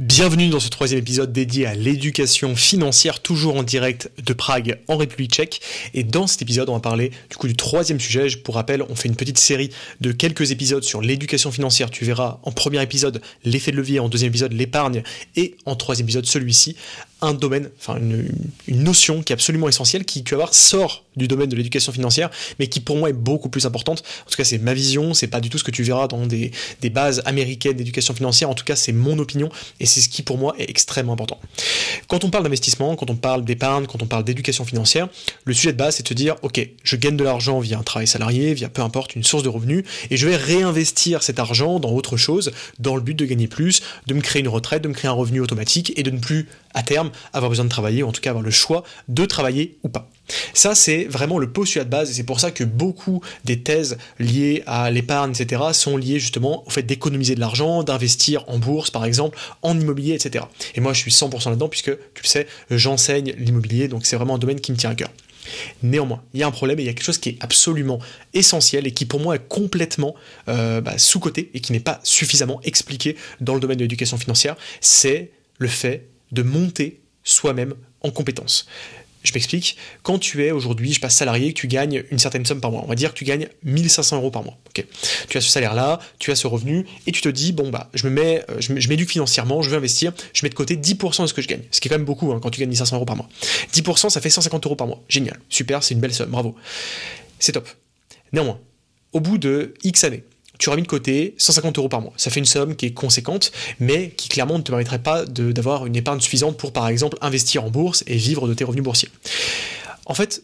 Bienvenue dans ce troisième épisode dédié à l'éducation financière, toujours en direct de Prague en République tchèque. Et dans cet épisode, on va parler du coup du troisième sujet. Pour rappel, on fait une petite série de quelques épisodes sur l'éducation financière. Tu verras en premier épisode l'effet de levier, en deuxième épisode l'épargne et en troisième épisode celui-ci un domaine, enfin une, notion qui est absolument essentielle, qui, qui avoir sort du domaine de l'éducation financière, mais qui pour moi est beaucoup plus importante. En tout cas, c'est ma vision, c'est pas du tout ce que tu verras dans des, des bases américaines d'éducation financière. En tout cas, c'est mon opinion et c'est ce qui pour moi est extrêmement important. Quand on parle d'investissement, quand on parle d'épargne, quand on parle d'éducation financière, le sujet de base c'est de se dire ok, je gagne de l'argent via un travail salarié, via peu importe une source de revenus, et je vais réinvestir cet argent dans autre chose, dans le but de gagner plus, de me créer une retraite, de me créer un revenu automatique et de ne plus à terme avoir besoin de travailler, ou en tout cas avoir le choix de travailler ou pas. Ça, c'est vraiment le postulat de base, et c'est pour ça que beaucoup des thèses liées à l'épargne, etc., sont liées justement au fait d'économiser de l'argent, d'investir en bourse, par exemple, en immobilier, etc. Et moi, je suis 100% là-dedans, puisque, tu le sais, j'enseigne l'immobilier, donc c'est vraiment un domaine qui me tient à cœur. Néanmoins, il y a un problème et il y a quelque chose qui est absolument essentiel et qui pour moi est complètement euh, bah, sous-coté et qui n'est pas suffisamment expliqué dans le domaine de l'éducation financière, c'est le fait de monter soi-même en compétences. Je m'explique. Quand tu es aujourd'hui, je passe salarié, que tu gagnes une certaine somme par mois, on va dire que tu gagnes 1500 euros par mois. Tu as ce salaire-là, tu as ce revenu, et tu te dis bon bah je me mets, euh, je m'éduque financièrement, je veux investir, je mets de côté 10% de ce que je gagne, ce qui est quand même beaucoup hein, quand tu gagnes 1500 euros par mois. 10% ça fait 150 euros par mois. Génial, super, c'est une belle somme, bravo. C'est top. Néanmoins, au bout de X années, tu auras mis de côté 150 euros par mois. Ça fait une somme qui est conséquente, mais qui clairement ne te permettrait pas d'avoir une épargne suffisante pour, par exemple, investir en bourse et vivre de tes revenus boursiers. En fait,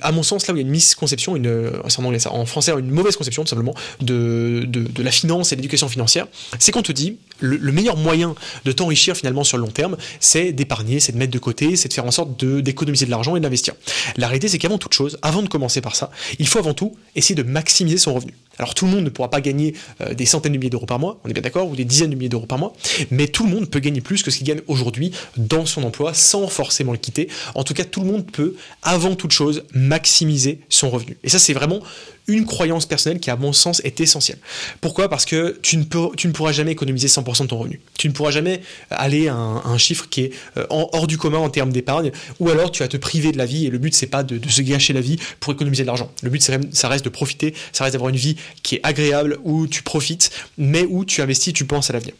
à mon sens, là où il y a une misconception, une, euh, en anglais ça, en français, une mauvaise conception tout simplement de, de, la finance et de l'éducation financière, c'est qu'on te dit le, meilleur moyen de t'enrichir finalement sur le long terme, c'est d'épargner, c'est de mettre de côté, c'est de faire en sorte d'économiser de, l'argent et d'investir. La réalité, c'est qu'avant toute chose, avant de commencer par ça, il faut avant tout essayer de maximiser son revenu. Alors tout le monde ne pourra pas gagner euh, des centaines de milliers d'euros par mois, on est bien d'accord, ou des dizaines de milliers d'euros par mois, mais tout le monde peut gagner plus que ce qu'il gagne aujourd'hui dans son emploi sans forcément le quitter. En tout cas, tout le monde peut, avant toute chose, maximiser son revenu. Et ça, c'est vraiment une croyance personnelle qui, à mon sens, est essentielle. Pourquoi? Parce que tu ne, pourras jamais économiser 100% de ton revenu. Tu ne pourras jamais aller à un, chiffre qui est euh, hors du commun en termes d'épargne, ou alors tu vas te priver de la vie, et le but, c'est pas de, se gâcher la vie pour économiser de l'argent. Le but, ça reste de profiter, ça reste d'avoir une vie qui est agréable, où tu profites, mais où tu investis, tu penses à l'avenir.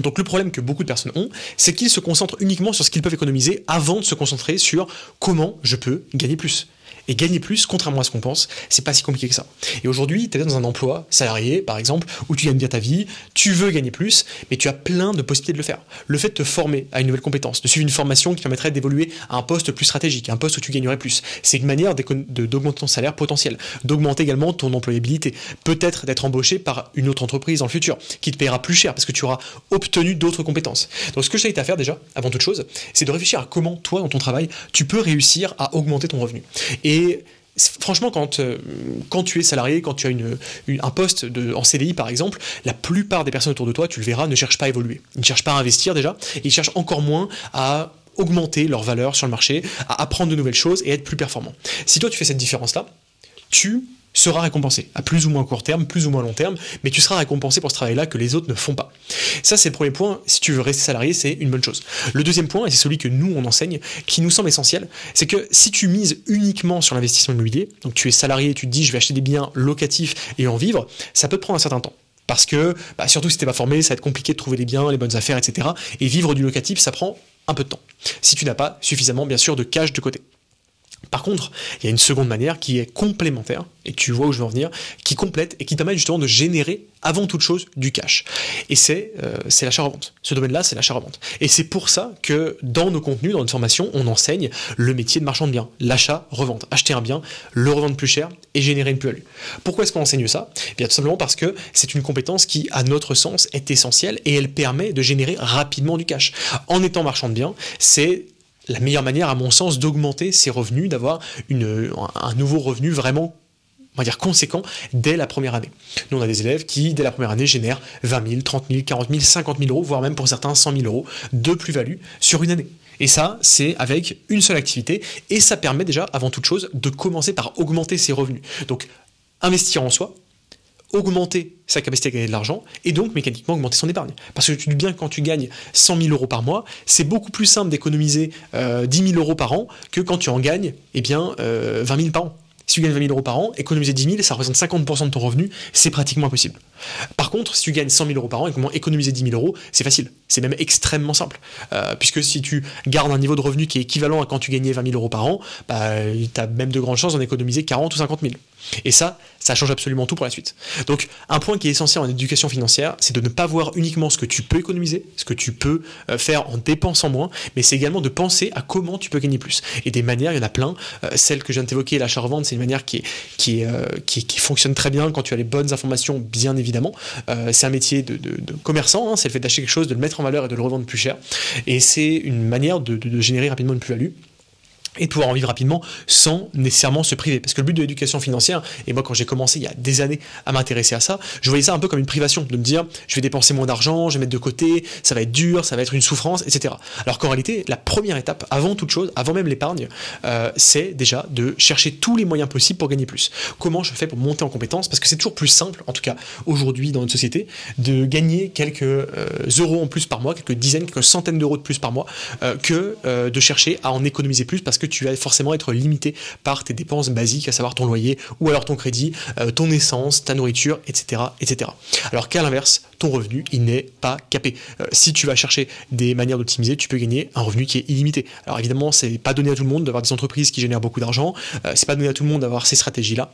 Donc le problème que beaucoup de personnes ont, c'est qu'ils se concentrent uniquement sur ce qu'ils peuvent économiser avant de se concentrer sur comment je peux gagner plus. Et gagner plus, contrairement à ce qu'on pense, c'est pas si compliqué que ça. Et aujourd'hui, tu es dans un emploi salarié, par exemple, où tu gagnes bien ta vie, tu veux gagner plus, mais tu as plein de possibilités de le faire. Le fait de te former à une nouvelle compétence, de suivre une formation qui permettrait d'évoluer à un poste plus stratégique, un poste où tu gagnerais plus, c'est une manière d'augmenter ton salaire potentiel, d'augmenter également ton employabilité, peut-être d'être embauché par une autre entreprise dans le futur, qui te paiera plus cher parce que tu auras obtenu d'autres compétences. Donc ce que je t'invite à faire déjà, avant toute chose, c'est de réfléchir à comment toi, dans ton travail, tu peux réussir à augmenter ton revenu. Et et franchement, quand, euh, quand tu es salarié, quand tu as un poste en CDI par exemple, la plupart des personnes autour de toi, tu le verras, ne cherchent pas à évoluer. Ils ne cherchent pas à investir déjà, ils cherchent encore moins à augmenter leur valeur sur le marché, à apprendre de nouvelles choses et être plus performant. Si toi tu fais cette différence-là, tu sera récompensé, à plus ou moins court terme, plus ou moins long terme, mais tu seras récompensé pour ce travail-là que les autres ne font pas. Ça, c'est le premier point, si tu veux rester salarié, c'est une bonne chose. Le deuxième point, et c'est celui que nous, on enseigne, qui nous semble essentiel, c'est que si tu mises uniquement sur l'investissement immobilier, donc tu es salarié, tu te dis je vais acheter des biens locatifs et en vivre, ça peut prendre un certain temps. Parce que, bah, surtout si t'es pas formé, ça va être compliqué de trouver des biens, les bonnes affaires, etc. Et vivre du locatif, ça prend un peu de temps. Si tu n'as pas suffisamment, bien sûr, de cash de côté. Par contre, il y a une seconde manière qui est complémentaire, et tu vois où je veux en venir, qui complète et qui permet justement de générer avant toute chose du cash. Et c'est euh, l'achat-revente. Ce domaine-là, c'est l'achat-revente. Et c'est pour ça que dans nos contenus, dans notre formation, on enseigne le métier de marchand de biens, l'achat-revente. Acheter un bien, le revendre plus cher et générer une plus-value. Pourquoi est-ce qu'on enseigne ça? Eh Bien tout simplement parce que c'est une compétence qui, à notre sens, est essentielle et elle permet de générer rapidement du cash. En étant marchand de biens, c'est la meilleure manière, à mon sens, d'augmenter ses revenus, d'avoir un nouveau revenu vraiment on va dire conséquent dès la première année. Nous, on a des élèves qui, dès la première année, génèrent 20 000, 30 000, 40 000, 50 000 euros, voire même pour certains 100 000 euros de plus-value sur une année. Et ça, c'est avec une seule activité, et ça permet déjà, avant toute chose, de commencer par augmenter ses revenus. Donc, investir en soi, augmenter sa capacité à gagner de l'argent et donc mécaniquement augmenter son épargne. Parce que tu dis bien que quand tu gagnes 100 000 euros par mois, c'est beaucoup plus simple d'économiser 10 000 euros par an que quand tu en gagnes eh bien, 20 000 par an. Si tu gagnes 20 000 euros par an, économiser 10 000, ça représente 50% de ton revenu, c'est pratiquement impossible. Par contre, si tu gagnes 100 000 euros par an économiser 10 000 euros, c'est facile. C'est même extrêmement simple. Euh, puisque si tu gardes un niveau de revenu qui est équivalent à quand tu gagnais 20 000 euros par an, bah, tu as même de grandes chances d'en économiser 40 ou 50 000. Et ça, ça change absolument tout pour la suite. Donc, un point qui est essentiel en éducation financière, c'est de ne pas voir uniquement ce que tu peux économiser, ce que tu peux euh, faire en dépensant moins, mais c'est également de penser à comment tu peux gagner plus. Et des manières, il y en a plein. Euh, celle que je viens de t'évoquer, l'achat-revente, c'est une manière qui, qui, fonctionne très bien quand tu as les bonnes informations, bien évidemment. c'est un métier de, commerçant, hein, c'est le fait d'acheter quelque chose, de le mettre en valeur et de le revendre plus cher. Et c'est une manière de générer rapidement une plus-value et de pouvoir en vivre rapidement sans nécessairement se priver. Parce que le but de l'éducation financière, et moi quand j'ai commencé il y a des années à m'intéresser à ça, je voyais ça un peu comme une privation, de me dire je vais dépenser moins d'argent, je vais mettre de côté, ça va être dur, ça va être une souffrance, etc. Alors qu'en réalité, la première étape, avant toute chose, avant même l'épargne, euh, c'est déjà de chercher tous les moyens possibles pour gagner plus. Comment je fais pour monter en compétence Parce que c'est toujours plus simple, en tout cas aujourd'hui dans notre société, de gagner quelques euh, euros en plus par mois, quelques dizaines, quelques centaines d'euros de plus par mois, euh, que de chercher à en économiser plus parce que tu vas forcément être limité par tes dépenses basiques, à savoir ton loyer ou alors ton crédit, euh, ton essence, ta nourriture, etc., etc. Alors qu'à l'inverse, ton revenu, il n'est pas capé. Euh, si tu vas chercher des manières d'optimiser, tu peux gagner un revenu qui est illimité. Alors évidemment, c'est pas donné à tout le monde d'avoir des entreprises qui génèrent beaucoup d'argent, euh, c'est pas donné à tout le monde d'avoir ces stratégies-là.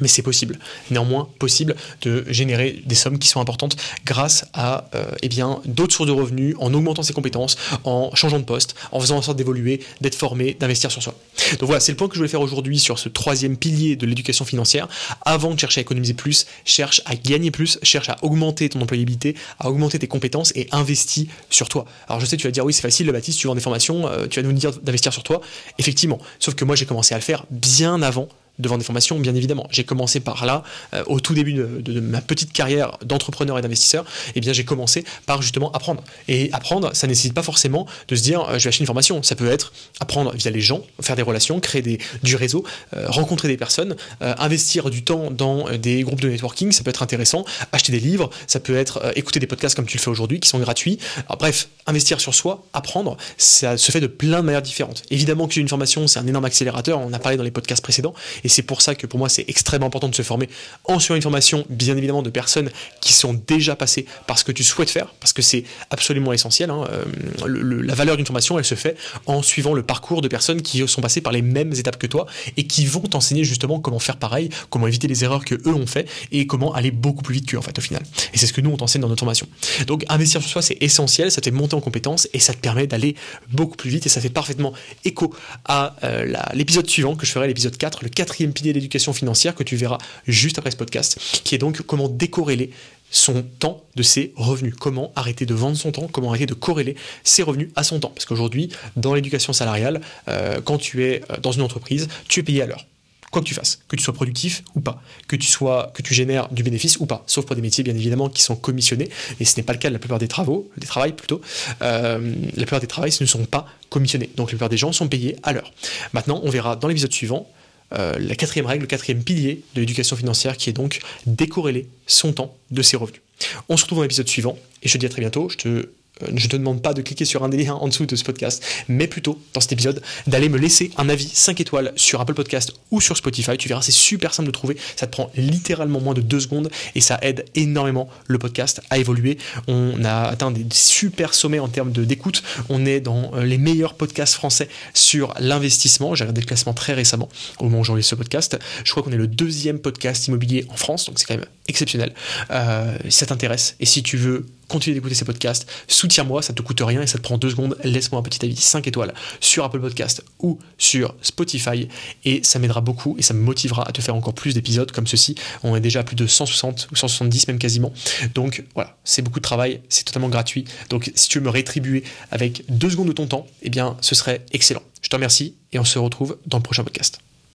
Mais c'est possible, néanmoins possible de générer des sommes qui sont importantes grâce à euh, eh d'autres sources de revenus, en augmentant ses compétences, en changeant de poste, en faisant en sorte d'évoluer, d'être formé, d'investir sur soi. Donc voilà, c'est le point que je voulais faire aujourd'hui sur ce troisième pilier de l'éducation financière. Avant de chercher à économiser plus, cherche à gagner plus, cherche à augmenter ton employabilité, à augmenter tes compétences et investis sur toi. Alors je sais, tu vas dire oui, c'est facile, le Baptiste, tu vends des formations, euh, tu vas nous dire d'investir sur toi. Effectivement, sauf que moi j'ai commencé à le faire bien avant devant des formations, bien évidemment. J'ai commencé par là, euh, au tout début de, ma petite carrière d'entrepreneur et d'investisseur, eh bien j'ai commencé par justement apprendre. Et apprendre, ça nécessite pas forcément de se dire euh, je vais acheter une formation. Ça peut être apprendre via les gens, faire des relations, créer des, du réseau, euh, rencontrer des personnes, investir du temps dans des groupes de networking, ça peut être intéressant, acheter des livres, ça peut être écouter des podcasts comme tu le fais aujourd'hui, qui sont gratuits. bref, investir sur soi, apprendre, ça se fait de plein de manières différentes. Évidemment que une formation, c'est un énorme accélérateur, on a parlé dans les podcasts précédents, et c'est pour ça que pour moi c'est extrêmement important de se former en suivant une formation, bien évidemment, de personnes qui sont déjà passées par ce que tu souhaites faire, parce que c'est absolument essentiel. Hein. Euh, la valeur d'une formation, elle se fait en suivant le parcours de personnes qui sont passées par les mêmes étapes que toi et qui vont t'enseigner justement comment faire pareil, comment éviter les erreurs que eux ont fait et comment aller beaucoup plus vite qu'eux en fait au final. Et c'est ce que nous on t'enseigne dans notre formation. Donc investir sur soi c'est essentiel, ça te fait monter en compétences et ça te permet d'aller beaucoup plus vite et ça fait parfaitement écho à euh, l'épisode suivant que je ferai, l'épisode 4, le 4 quatrième pilier d'éducation financière que tu verras juste après ce podcast, qui est donc comment décorréler son temps de ses revenus. Comment arrêter de vendre son temps, comment arrêter de corréler ses revenus à son temps. Parce qu'aujourd'hui, dans l'éducation salariale, euh, quand tu es euh, dans une entreprise, tu es payé à l'heure quoi que tu fasses, que tu sois productif ou pas, que tu sois, que tu génères du bénéfice ou pas, sauf pour des métiers bien évidemment qui sont commissionnés, et ce n'est pas le cas de la plupart des travaux, des travails plutôt. Euh, la plupart des travails ne sont pas commissionnés, donc la plupart des gens sont payés à l'heure. Maintenant, on verra dans l'épisode suivant euh, la quatrième règle, le quatrième pilier de l'éducation financière qui est donc décorréler son temps de ses revenus. On se retrouve dans l'épisode suivant et je te dis à très bientôt. Je te je ne te demande pas de cliquer sur un des liens en dessous de ce podcast, mais plutôt, dans cet épisode, d'aller me laisser un avis 5 étoiles sur Apple Podcast ou sur Spotify. Tu verras, c'est super simple de trouver. Ça te prend littéralement moins de 2 secondes et ça aide énormément le podcast à évoluer. On a atteint des super sommets en termes d'écoute. On est dans euh, les meilleurs podcasts français sur l'investissement. J'ai regardé le classement très récemment au moment où j'enregistre ce podcast. Je crois qu'on est le deuxième podcast immobilier en France, donc c'est quand même exceptionnel. Euh, ça t'intéresse et si tu veux continuer d'écouter ces podcasts, soutiens-moi, ça te coûte rien et ça te prend deux secondes. Laisse-moi un petit avis 5 étoiles sur Apple Podcast ou sur Spotify et ça m'aidera beaucoup et ça me motivera à te faire encore plus d'épisodes comme ceci. On est déjà à plus de 160 ou 170 même quasiment. Donc voilà, c'est beaucoup de travail, c'est totalement gratuit. Donc si tu veux me rétribuer avec deux secondes de ton temps, eh bien ce serait excellent. Je te remercie et on se retrouve dans le prochain podcast.